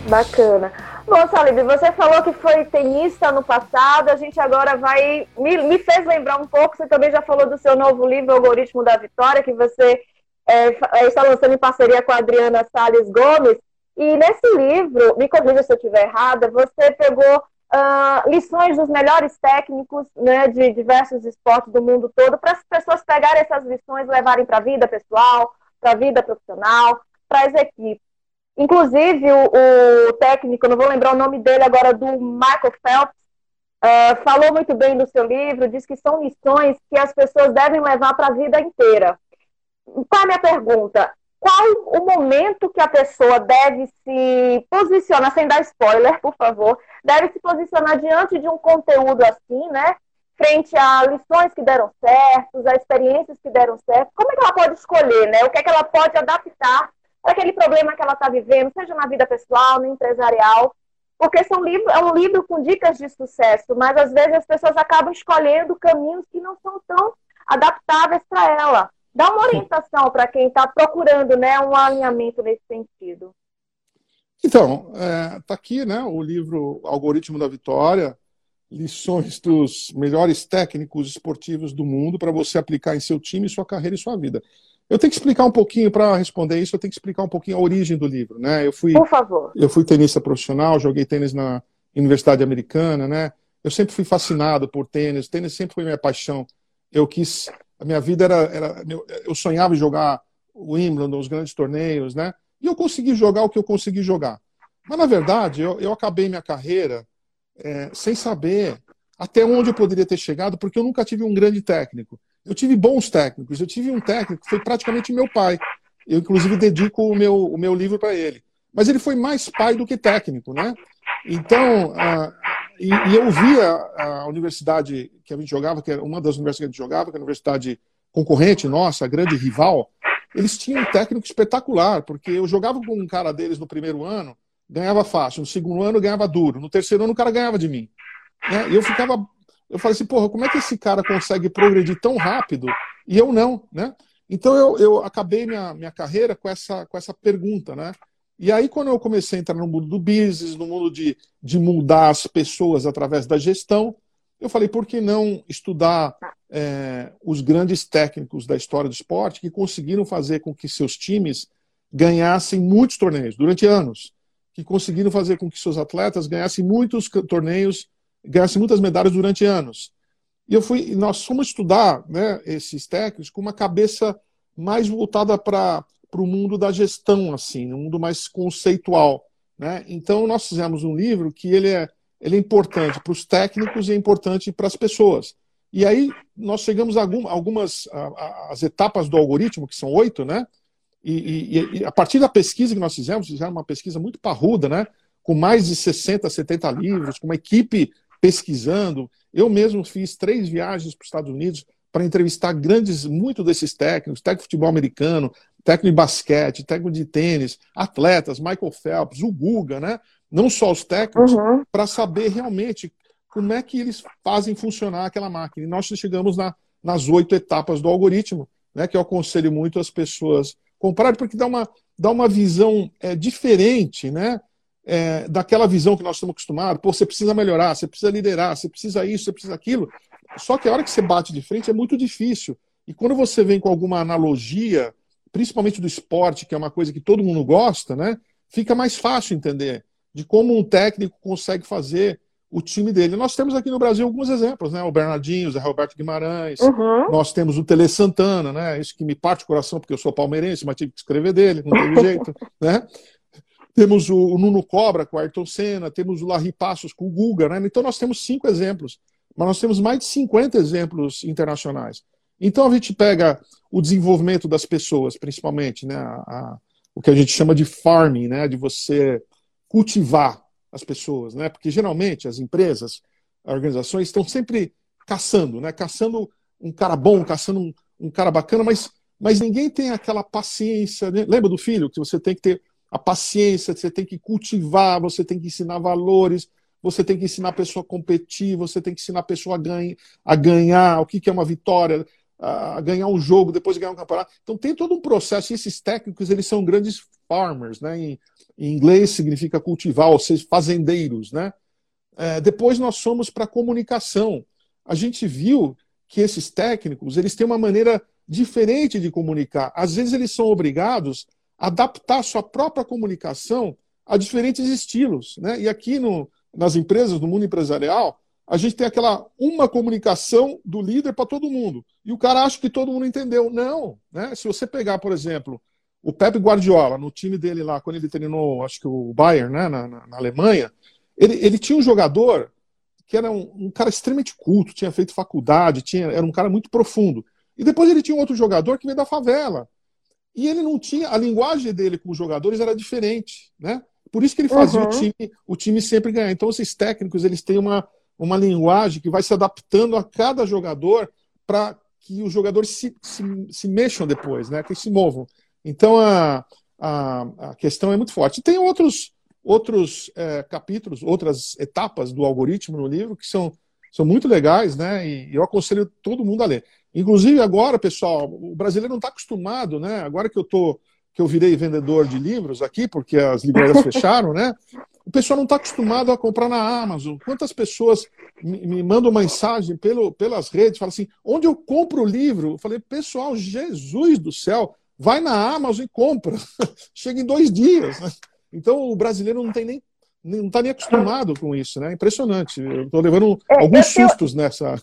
Bacana. Bom, Salib, você falou que foi tenista no passado, a gente agora vai. Me, me, fez lembrar um pouco, você também já falou do seu novo livro, Algoritmo da Vitória, que você é, é está lançando em parceria com a Adriana Salles Gomes. E nesse livro, me corrija se eu estiver errada, você pegou uh, lições dos melhores técnicos né, de diversos esportes do mundo todo, para as pessoas pegarem essas lições levarem para a vida pessoal, para a vida profissional, para as equipes. Inclusive, o, o, técnico, não vou lembrar o nome dele agora, do Michael Phelps, uh, falou muito bem do seu livro, diz que são lições que as pessoas devem levar para a vida inteira. Qual é a minha pergunta? Qual o momento que a pessoa deve se posicionar, sem dar spoiler, por favor, deve se posicionar diante de um conteúdo assim, né? Frente a lições que deram certo, a experiências que deram certo, como é que ela pode escolher, né? O que é que ela pode adaptar aquele problema que ela está vivendo, seja na vida pessoal, no empresarial, porque são livro, é um livro com dicas de sucesso, mas às vezes as pessoas acabam escolhendo caminhos que não são tão adaptáveis para ela. Dá uma orientação para quem está procurando né, um alinhamento nesse sentido. Então, está é, tá aqui né, o livro Algoritmo da Vitória, lições dos melhores técnicos esportivos do mundo para você aplicar em seu time, sua carreira e sua vida. Eu tenho que explicar um pouquinho, para responder isso, eu tenho que explicar um pouquinho a origem do livro. Né? Eu fui, Por favor. Eu fui tenista profissional, joguei tênis na Universidade Americana, né? Eu sempre fui fascinado por tênis, tênis sempre foi minha paixão. Eu quis, a minha vida era, era eu sonhava em jogar o Wimbledon, os grandes torneios, né? E eu consegui jogar o que eu consegui jogar. Mas, na verdade, eu, eu acabei minha carreira é, sem saber até onde eu poderia ter chegado, porque eu nunca tive um grande técnico. Eu tive bons técnicos. Eu tive um técnico que foi praticamente meu pai. Eu, inclusive, dedico o meu, o meu livro para ele. Mas ele foi mais pai do que técnico, né? Então, e, e, eu via a universidade que a gente jogava, que era uma das universidades que a gente jogava, que era a universidade concorrente nossa, a grande rival, eles tinham um técnico espetacular, porque eu jogava com um cara deles no primeiro ano, ganhava fácil, no segundo ano ganhava duro, no terceiro ano o cara ganhava de mim. Né? E eu ficava eu falei assim, porra, como é que esse cara consegue progredir tão rápido e eu não, né? Então eu, eu acabei minha, minha carreira com essa, com essa pergunta, né? E aí, quando eu comecei a entrar no mundo do business, no mundo de, de mudar as pessoas através da gestão, eu falei, por que não estudar é, os grandes técnicos da história do esporte que conseguiram fazer com que seus times ganhassem muitos torneios durante anos, que conseguiram fazer com que seus atletas ganhassem muitos torneios ganhasse muitas medalhas durante anos. E eu fui, nós fomos estudar né, esses técnicos com uma cabeça mais voltada para o mundo da gestão, assim, um mundo mais conceitual. Né? Então nós fizemos um livro que ele é, ele é importante para os técnicos e é importante para as pessoas. E aí nós chegamos a algumas as etapas do algoritmo, que são oito, né? E, e, e, a partir da pesquisa que nós fizemos, fizemos uma pesquisa muito parruda, né? Com mais de 60, 70 livros, com uma equipe pesquisando. Eu mesmo fiz três viagens para os Estados Unidos para entrevistar grandes, muito desses técnicos, técnico de futebol americano, técnico de basquete, técnico de tênis, atletas, Michael Phelps, o Guga, né? Não só os técnicos, uhum. para saber realmente como é que eles fazem funcionar aquela máquina. E nós chegamos na, nas oito etapas do algoritmo, né? Que eu aconselho muito as pessoas comprarem, porque dá uma, dá uma visão é, diferente, né? É, daquela visão que nós estamos acostumados, pô, você precisa melhorar, você precisa liderar, você precisa isso, você precisa aquilo. Só que a hora que você bate de frente é muito difícil. E quando você vem com alguma analogia, principalmente do esporte, que é uma coisa que todo mundo gosta, né, fica mais fácil entender de como um técnico consegue fazer o time dele. Nós temos aqui no Brasil alguns exemplos, né? O Bernardinho, o Zé Roberto Guimarães, uhum. nós temos o Tele Santana, né? Isso que me parte o coração, porque eu sou palmeirense, mas tive que escrever dele, não teve jeito, né? Temos o, Nuno Cobra com o Ayrton Senna, temos o Larry Passos com o Guga, né? Então nós temos cinco exemplos, mas nós temos mais de 50 exemplos internacionais. Então a gente pega o desenvolvimento das pessoas, principalmente, né? A, a, o que a gente chama de farming, né? De você cultivar as pessoas, né? Porque geralmente as empresas, as organizações estão sempre caçando, né? Caçando um cara bom, caçando um, um cara bacana, mas, mas ninguém tem aquela paciência. Né? Lembra do filho que você tem que ter a paciência, você tem que cultivar, você tem que ensinar valores, você tem que ensinar a pessoa a competir, você tem que ensinar a pessoa a, ganha, a ganhar, o que, que é uma vitória, a ganhar um jogo, depois ganhar um campeonato. Então tem todo um processo, e esses técnicos, eles são grandes farmers, né? Em, em inglês significa cultivar, ou seja, fazendeiros, né? É, depois nós somos para comunicação. A gente viu que esses técnicos eles têm uma maneira diferente de comunicar. Às vezes eles são obrigados a adaptar sua própria comunicação a diferentes estilos. Né? E aqui no, nas empresas, no mundo empresarial, a gente tem aquela uma comunicação do líder para todo mundo. E o cara acha que todo mundo entendeu. Não. Né? Se você pegar, por exemplo, o Pep Guardiola, no time dele lá, quando ele treinou, acho que o Bayern, né, na, na, na Alemanha, ele, ele tinha um jogador que era um, um, cara extremamente culto, tinha feito faculdade, tinha, era um cara muito profundo. E depois ele tinha um outro jogador que veio da favela. E ele não tinha. A linguagem dele com os jogadores era diferente. Né? Por isso que ele fazia uhum. o, time, o time sempre ganhar. Então, esses técnicos eles têm uma, uma linguagem que vai se adaptando a cada jogador para que os jogadores se, se, se, mexam depois, né? que se movam. Então, a, a, a questão é muito forte. Tem outros outros é, capítulos, outras etapas do algoritmo no livro que são, são muito legais, né? E eu aconselho todo mundo a ler. Inclusive agora, pessoal, o brasileiro não está acostumado, né? Agora que eu tô, que eu virei vendedor de livros aqui, porque as livrarias fecharam, né? O pessoal não está acostumado a comprar na Amazon. Quantas pessoas me, me mandam mensagem pelo, pelas redes, falam assim, onde eu compro o livro? Eu falei, pessoal, Jesus do céu, vai na Amazon e compra. Chega em dois dias. Né? Então o brasileiro não tem nem não está nem acostumado com isso, né? Impressionante. Eu estou levando é, alguns tenho... sustos nessa.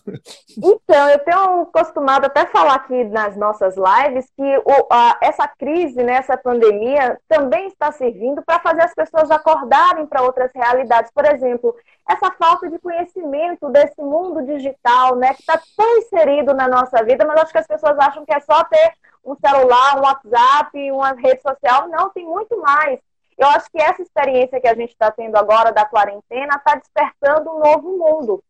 Então, eu tenho acostumado até falar aqui nas nossas lives que o, a, essa crise, né, essa pandemia, também está servindo para fazer as pessoas acordarem para outras realidades. Por exemplo, essa falta de conhecimento desse mundo digital, né, que está tão inserido na nossa vida, mas acho que as pessoas acham que é só ter um celular, um WhatsApp, uma rede social. Não, tem muito mais eu acho que essa experiência que a gente está tendo agora da quarentena está despertando um novo mundo.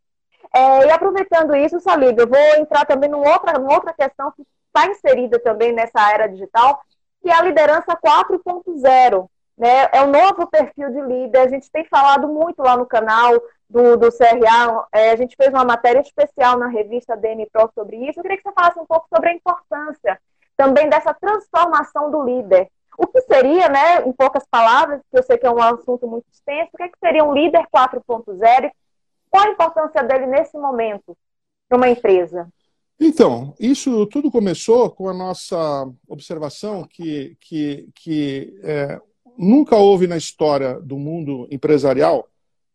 É, e aproveitando isso, Salib, eu vou entrar também numa outra, numa outra questão que está inserida também nessa era digital, que é a liderança 4.0. Né? É o novo perfil de líder. A gente tem falado muito lá no canal do, do CRA. É, a gente fez uma matéria especial na revista DN Pro sobre isso. Eu queria que você falasse um pouco sobre a importância também dessa transformação do líder. O que seria, né, em poucas palavras, que eu sei que é um assunto muito extenso, o que, é que seria um líder 4.0? Qual a importância dele nesse momento para uma empresa? Então, isso tudo começou com a nossa observação que, que, que é, nunca houve na história do mundo empresarial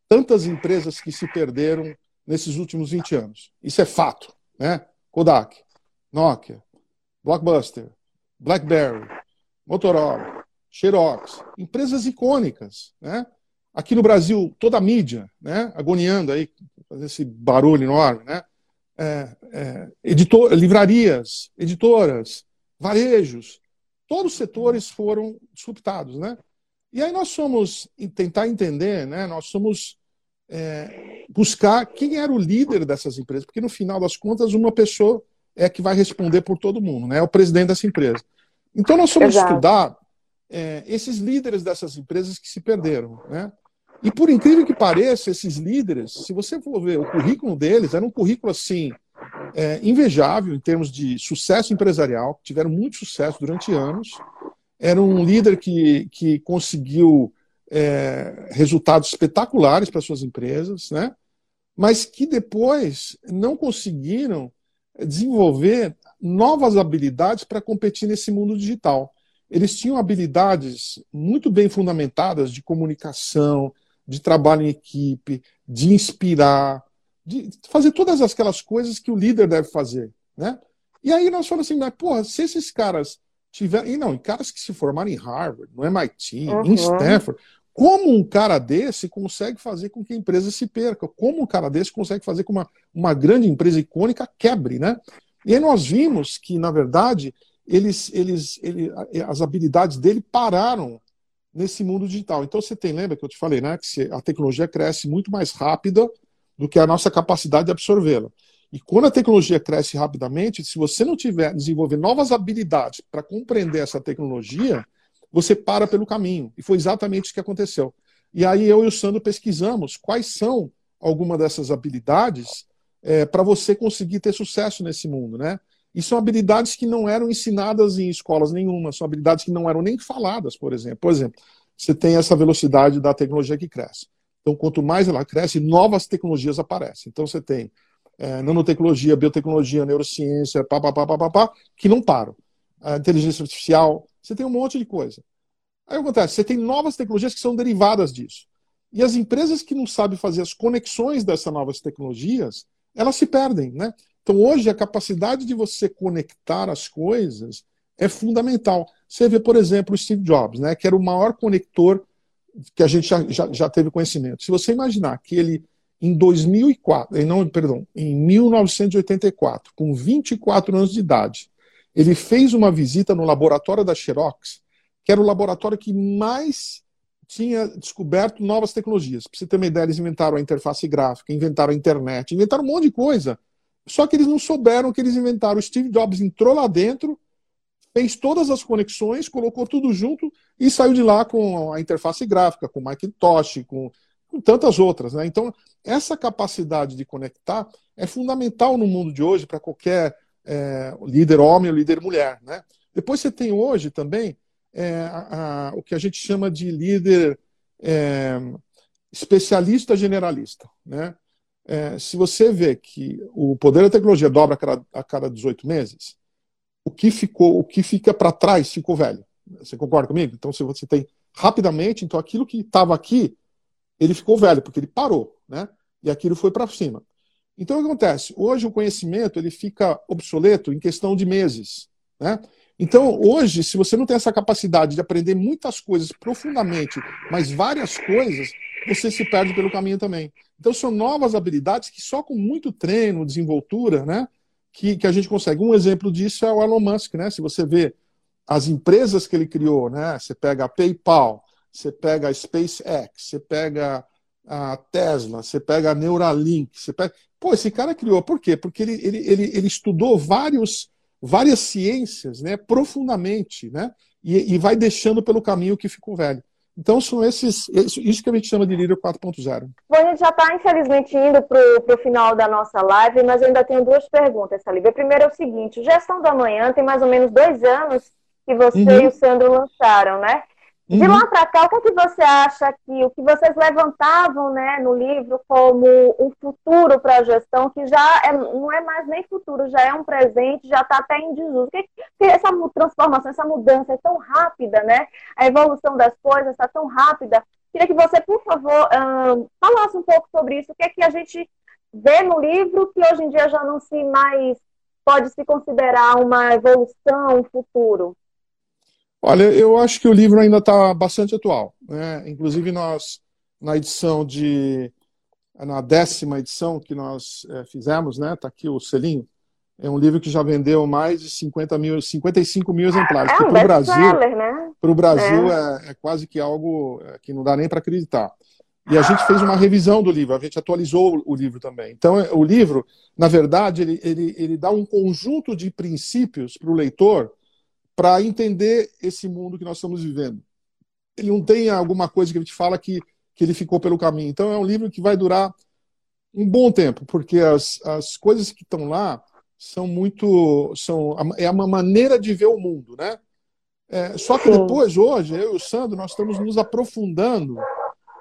tantas empresas que se perderam nesses últimos 20 anos. Isso é fato. Né? Kodak, Nokia, Blockbuster, BlackBerry, Motorola, Xerox, empresas icônicas, né? Aqui no Brasil, toda a mídia, né? Agoniando aí, fazendo esse barulho enorme, né? É, é, editor, livrarias, editoras, varejos, todos os setores foram disruptados, né? E aí nós somos tentar entender, né? Nós somos é, buscar quem era o líder dessas empresas, porque no final das contas uma pessoa é que vai responder por todo mundo, né? É o presidente dessa empresa. Então, nós Exato. estudar é, esses líderes dessas empresas que se perderam. Né? E, por incrível que pareça, esses líderes, se você for ver o currículo deles, era um currículo assim é, invejável em termos de sucesso empresarial, tiveram muito sucesso durante anos. Era um líder que, que conseguiu é, resultados espetaculares para suas empresas, né? mas que depois não conseguiram desenvolver novas habilidades para competir nesse mundo digital. Eles tinham habilidades muito bem fundamentadas de comunicação, de trabalho em equipe, de inspirar, de fazer todas aquelas coisas que o líder deve fazer, né? E aí nós falamos assim, mas porra, se esses caras tiverem, e não, caras que se formaram em Harvard, no MIT, uhum. em Stanford, como um cara desse consegue fazer com que a empresa se perca? Como um cara desse consegue fazer com que uma, uma grande empresa icônica quebre, né? E aí nós vimos que, na verdade, eles, eles, ele, as habilidades dele pararam nesse mundo digital. Então você tem, lembra que eu te falei, né, que a tecnologia cresce muito mais rápida do que a nossa capacidade de absorvê-la. E quando a tecnologia cresce rapidamente, se você não tiver desenvolver novas habilidades para compreender essa tecnologia, você para pelo caminho. E foi exatamente isso que aconteceu. E aí eu e o Sandro pesquisamos quais são algumas dessas habilidades é, para você conseguir ter sucesso nesse mundo, né? E são habilidades que não eram ensinadas em escolas nenhuma, são habilidades que não eram nem faladas, por exemplo. Por exemplo, você tem essa velocidade da tecnologia que cresce. Então, quanto mais ela cresce, novas tecnologias aparecem. Então, você tem é, nanotecnologia, biotecnologia, neurociência, pá, pá, pá, pá, pá, pá, que não param. A inteligência artificial, você tem um monte de coisa. Aí acontece, você tem novas tecnologias que são derivadas disso. E as empresas que não sabem fazer as conexões dessas novas tecnologias, elas se perdem, né? Então, hoje, a capacidade de você conectar as coisas é fundamental. Você vê, por exemplo, o Steve Jobs, né, que era o maior conector que a gente já, já, já teve conhecimento. Se você imaginar que ele, em 2004, não, perdão, em 1984, com 24 anos de idade, ele fez uma visita no laboratório da Xerox, que era o laboratório que mais tinha descoberto novas tecnologias. Para você ter uma ideia, eles inventaram a interface gráfica, inventaram a internet, inventaram um monte de coisa só que eles não souberam que eles inventaram. O Steve Jobs entrou lá dentro, fez todas as conexões, colocou tudo junto e saiu de lá com a interface gráfica, com o Macintosh, com, com tantas outras. Né? Então, essa capacidade de conectar é fundamental no mundo de hoje para qualquer é, líder homem ou líder mulher. Né? Depois você tem hoje também é, a, a, o que a gente chama de líder é, especialista generalista. Né? é, se você vê que o poder da tecnologia dobra a cada, a cada 18 meses, o que ficou, o que fica para trás ficou velho. Você concorda comigo? Então, se você tem rapidamente, então aquilo que estava aqui, ele ficou velho, porque ele parou, né? E aquilo foi para cima. Então, o que acontece? Hoje o conhecimento ele fica obsoleto em questão de meses, né? Então, hoje, se você não tem essa capacidade de aprender muitas coisas profundamente, mas várias coisas, você se perde pelo caminho também. Então, são novas habilidades que só com muito treino, desenvoltura, né, que, que a gente consegue. Um exemplo disso é o Elon Musk, né? Se você vê as empresas que ele criou, né? Você pega a PayPal, você pega a SpaceX, você pega a Tesla, você pega a Neuralink, você pega... Pô, esse cara criou. Por quê? Porque ele, ele, ele, ele estudou vários, várias ciências né, profundamente, né? E, e vai deixando pelo caminho que ficou velho. Então, são esses, isso que a gente chama de líder 4.0. Bom, a gente já está, infelizmente, indo para o final da nossa live, mas eu ainda tenho duas perguntas, Salívia. A primeira é o seguinte: Gestão da Manhã tem mais ou menos dois anos que você uhum. e o Sandro lançaram, né? De uhum. lá para cá, o que, é que você acha que o que vocês levantavam né, no livro como um futuro para a gestão, que já é, não é mais nem futuro, já é um presente, já está até em desuso? Que, que essa transformação, essa mudança é tão rápida, né? A evolução das coisas está tão rápida. Queria que você, por favor, falasse um pouco sobre isso. O que é que a gente vê no livro que hoje em dia já não se mais pode se considerar uma evolução, um futuro? Olha, eu acho que o livro ainda está bastante atual. Né? Inclusive, nós, na edição de. na décima edição que nós é, fizemos, né? Está aqui o selinho. É um livro que já vendeu mais de 50 mil, 55 mil exemplares. É um para o Brasil, né? Pro Brasil é. É, é quase que algo é, que não dá nem para acreditar. E a gente fez uma revisão do livro, a gente atualizou o livro também. Então, o livro, na verdade, ele, ele, ele dá um conjunto de princípios para o leitor para entender esse mundo que nós estamos vivendo. Ele não tem alguma coisa que a gente fala que, que ele ficou pelo caminho. Então é um livro que vai durar um bom tempo, porque as, as coisas que estão lá são muito. são É uma maneira de ver o mundo, né? É, só que depois, hoje, eu e o Sandro, nós estamos nos aprofundando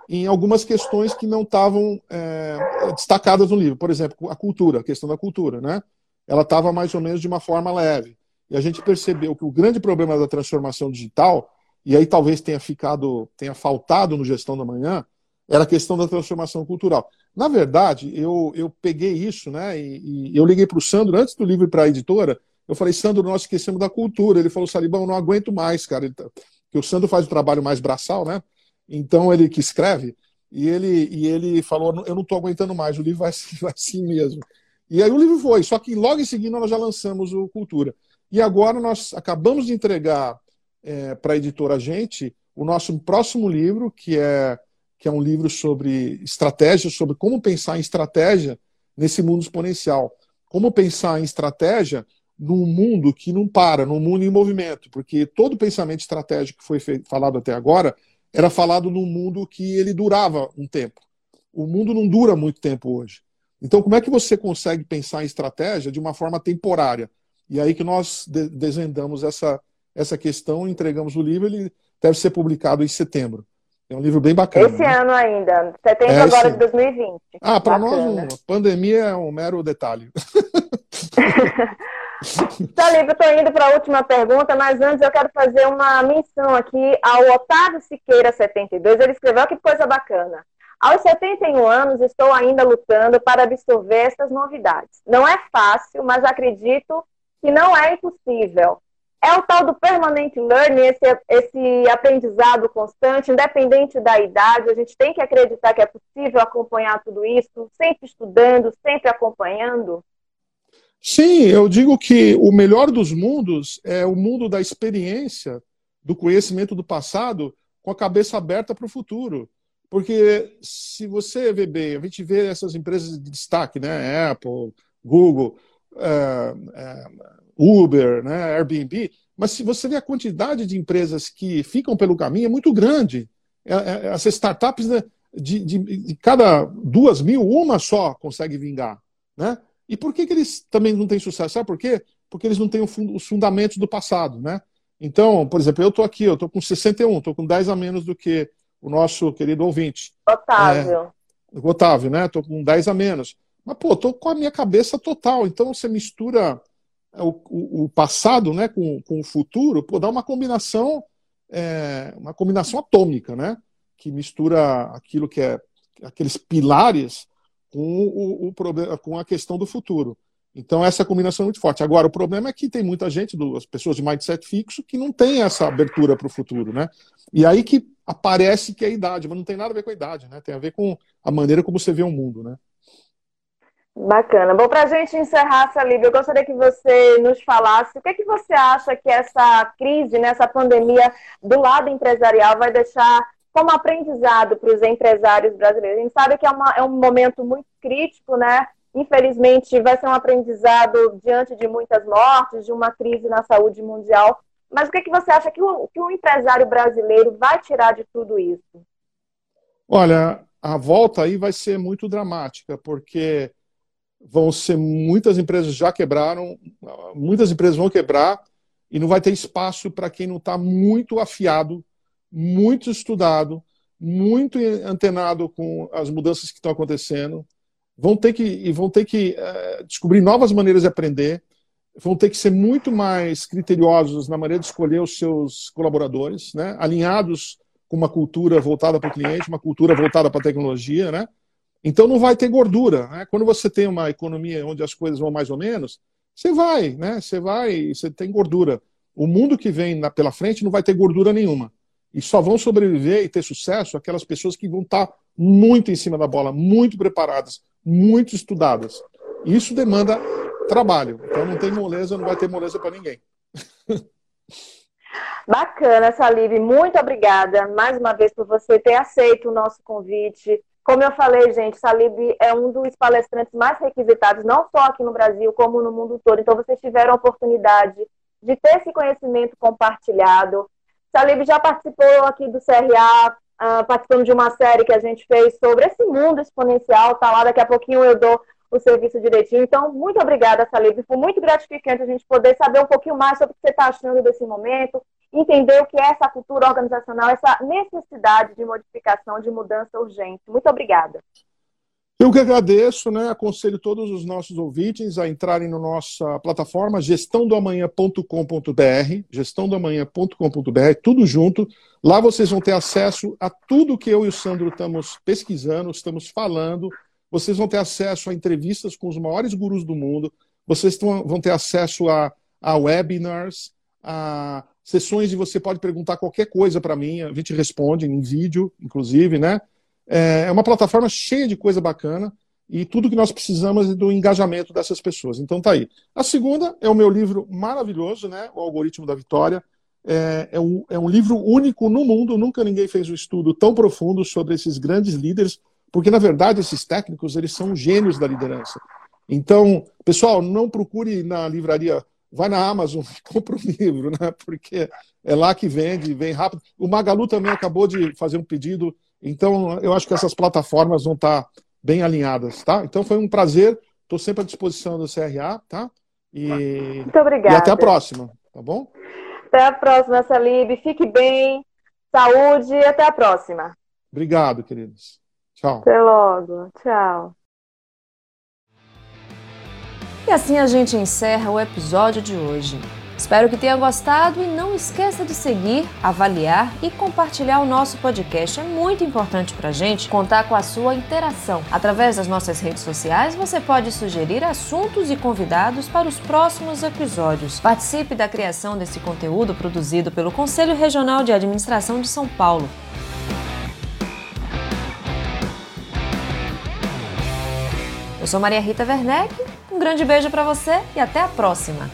em algumas questões que não estavam é, destacadas no livro. Por exemplo, a cultura, a questão da cultura, né? Ela estava mais ou menos de uma forma leve. E a gente percebeu que o grande problema da transformação digital, e aí talvez tenha ficado, tenha faltado no Gestão da Manhã, era a questão da transformação cultural. Na verdade, eu, eu peguei isso, né? E, e eu liguei para o Sandro antes do livro para a editora. Eu falei, Sandro, nós esquecemos da cultura. Ele falou, Salibão, não aguento mais, cara. Tá... Porque o Sandro faz o trabalho mais braçal, né? Então ele que escreve, e ele, e ele falou, eu não estou aguentando mais, o livro vai, vai assim mesmo. E aí o livro foi, só que logo em seguida nós já lançamos o Cultura. E agora nós acabamos de entregar é, para a editora Gente o nosso próximo livro, que é, que é um livro sobre estratégia, sobre como pensar em estratégia nesse mundo exponencial. Como pensar em estratégia num mundo que não para, num mundo em movimento, porque todo pensamento estratégico que foi falado até agora era falado num mundo que ele durava um tempo. O mundo não dura muito tempo hoje. Então, como é que você consegue pensar em estratégia de uma forma temporária? E aí que nós de desvendamos essa, essa questão, entregamos o livro, ele deve ser publicado em setembro. É um livro bem bacana. Esse né? ano ainda, setembro é agora de 2020. Ah, para nós, um, pandemia é um mero detalhe. Salib, eu estou indo para a última pergunta, mas antes eu quero fazer uma menção aqui ao Otávio Siqueira 72. Ele escreveu que coisa bacana. Aos 71 anos, estou ainda lutando para absorver essas novidades. Não é fácil, mas acredito que não é impossível. É o tal do permanent learning, esse, esse aprendizado constante, independente da idade. A gente tem que acreditar que é possível acompanhar tudo isso, sempre estudando, sempre acompanhando. Sim, eu digo que o melhor dos mundos é o mundo da experiência, do conhecimento do passado, com a cabeça aberta para o futuro. Porque se você vê bem, a gente vê essas empresas de destaque, né? Apple, Google, é, é, Uber, né? Airbnb, mas se você vê a quantidade de empresas que ficam pelo caminho, é muito grande. É, essas startups, né, de, de, de cada duas mil, uma só consegue vingar. Né? E por que, que eles também não têm sucesso? Sabe por quê? Porque eles não têm os fundamentos do passado, né? Então, por exemplo, eu estou aqui, eu estou com 61, estou com 10 a menos do que o nosso querido ouvinte. Otávio. É, Otávio, né? Estou com 10 a menos. Mas, pô, estou com a minha cabeça total. Então, você mistura o, o, passado né, com, com o futuro, pô, dá uma combinação, é, uma combinação atômica, né? Que mistura aquilo que é aqueles pilares com, o, problema, com a questão do futuro. Então, essa combinação é muito forte. Agora, o problema é que tem muita gente, as pessoas de mindset fixo, que não tem essa abertura para o futuro, né? E aí que aparece que é a idade, mas não tem nada a ver com a idade, né? Tem a ver com a maneira como você vê o mundo, né? Bacana. Bom, para a gente encerrar, Salib, eu gostaria que você nos falasse o que, é que você acha que essa crise, né, pandemia do lado empresarial vai deixar como aprendizado para os empresários brasileiros? A gente sabe que é, uma, é um momento muito crítico, né? Infelizmente, vai ser um aprendizado diante de muitas mortes, de uma crise na saúde mundial. Mas o que, é que você acha que o, que o empresário brasileiro vai tirar de tudo isso? Olha, a volta aí vai ser muito dramática, porque vão ser muitas empresas já quebraram, muitas empresas vão quebrar e não vai ter espaço para quem não está muito afiado muito estudado, muito antenado com as mudanças que estão acontecendo, vão ter que e vão ter que uh, descobrir novas maneiras de aprender, vão ter que ser muito mais criteriosos na maneira de escolher os seus colaboradores, né? alinhados com uma cultura voltada para o cliente, uma cultura voltada para a tecnologia, né? Então não vai ter gordura. Né? Quando você tem uma economia onde as coisas vão mais ou menos, você vai, né? Você vai, você tem gordura. O mundo que vem na, pela frente não vai ter gordura nenhuma. E só vão sobreviver e ter sucesso aquelas pessoas que vão estar muito em cima da bola, muito preparadas, muito estudadas. Isso demanda trabalho. Então não tem moleza, não vai ter moleza para ninguém. Bacana, Salib. Muito obrigada mais uma vez por você ter aceito o nosso convite. Como eu falei, gente, Salib é um dos palestrantes mais requisitados, não só aqui no Brasil, como no mundo todo. Então, vocês tiveram a oportunidade de ter esse conhecimento compartilhado. Salib já participou aqui do CRA, ah, participando de uma série que a gente fez sobre esse mundo exponencial, tá lá, daqui a pouquinho eu dou o serviço direitinho. Então, muito obrigada, Salib. Foi muito gratificante a gente poder saber um pouquinho mais sobre o que você está achando desse momento, entender o que é essa cultura organizacional, essa necessidade de modificação, de mudança urgente. Muito obrigada. Eu que agradeço, né? Aconselho todos os nossos ouvintes a entrarem na nossa plataforma gestãodoamanhã.com.br, gestãodoamanhã.com.br, tudo junto. Lá vocês vão ter acesso a tudo que eu e o Sandro estamos pesquisando, estamos falando. Vocês vão ter acesso a entrevistas com os maiores gurus do mundo. Vocês vão ter acesso a, a webinars, a sessões e você pode perguntar qualquer coisa para mim. A gente responde em vídeo, inclusive, né? É, é uma plataforma cheia de coisa bacana e tudo que nós precisamos é do engajamento dessas pessoas. Então tá aí. A segunda é o meu livro maravilhoso, né? O Algoritmo da Vitória. É, é, um, é um livro único no mundo, nunca ninguém fez um estudo tão profundo sobre esses grandes líderes, porque na verdade esses técnicos eles são gênios da liderança. Então, pessoal, não procure na livraria, vai na Amazon compra o um livro, né? Porque é lá que vende, vem rápido. O Magalu também acabou de fazer um pedido então, eu acho que essas plataformas vão estar bem alinhadas, tá? Então, foi um prazer. Estou sempre à disposição do CRA, tá? E, Muito obrigada. E até a próxima, tá bom? Até a próxima, Salib. Fique bem, saúde e até a próxima. Obrigado, queridos. Tchau. Até logo. Tchau. E assim a gente encerra o episódio de hoje. Espero que tenha gostado e não esqueça de seguir, avaliar e compartilhar o nosso podcast. É muito importante para a gente contar com a sua interação. Através das nossas redes sociais, você pode sugerir assuntos e convidados para os próximos episódios. Participe da criação desse conteúdo produzido pelo Conselho Regional de Administração de São Paulo. Eu sou Maria Rita Werneck, um grande beijo para você e até a próxima!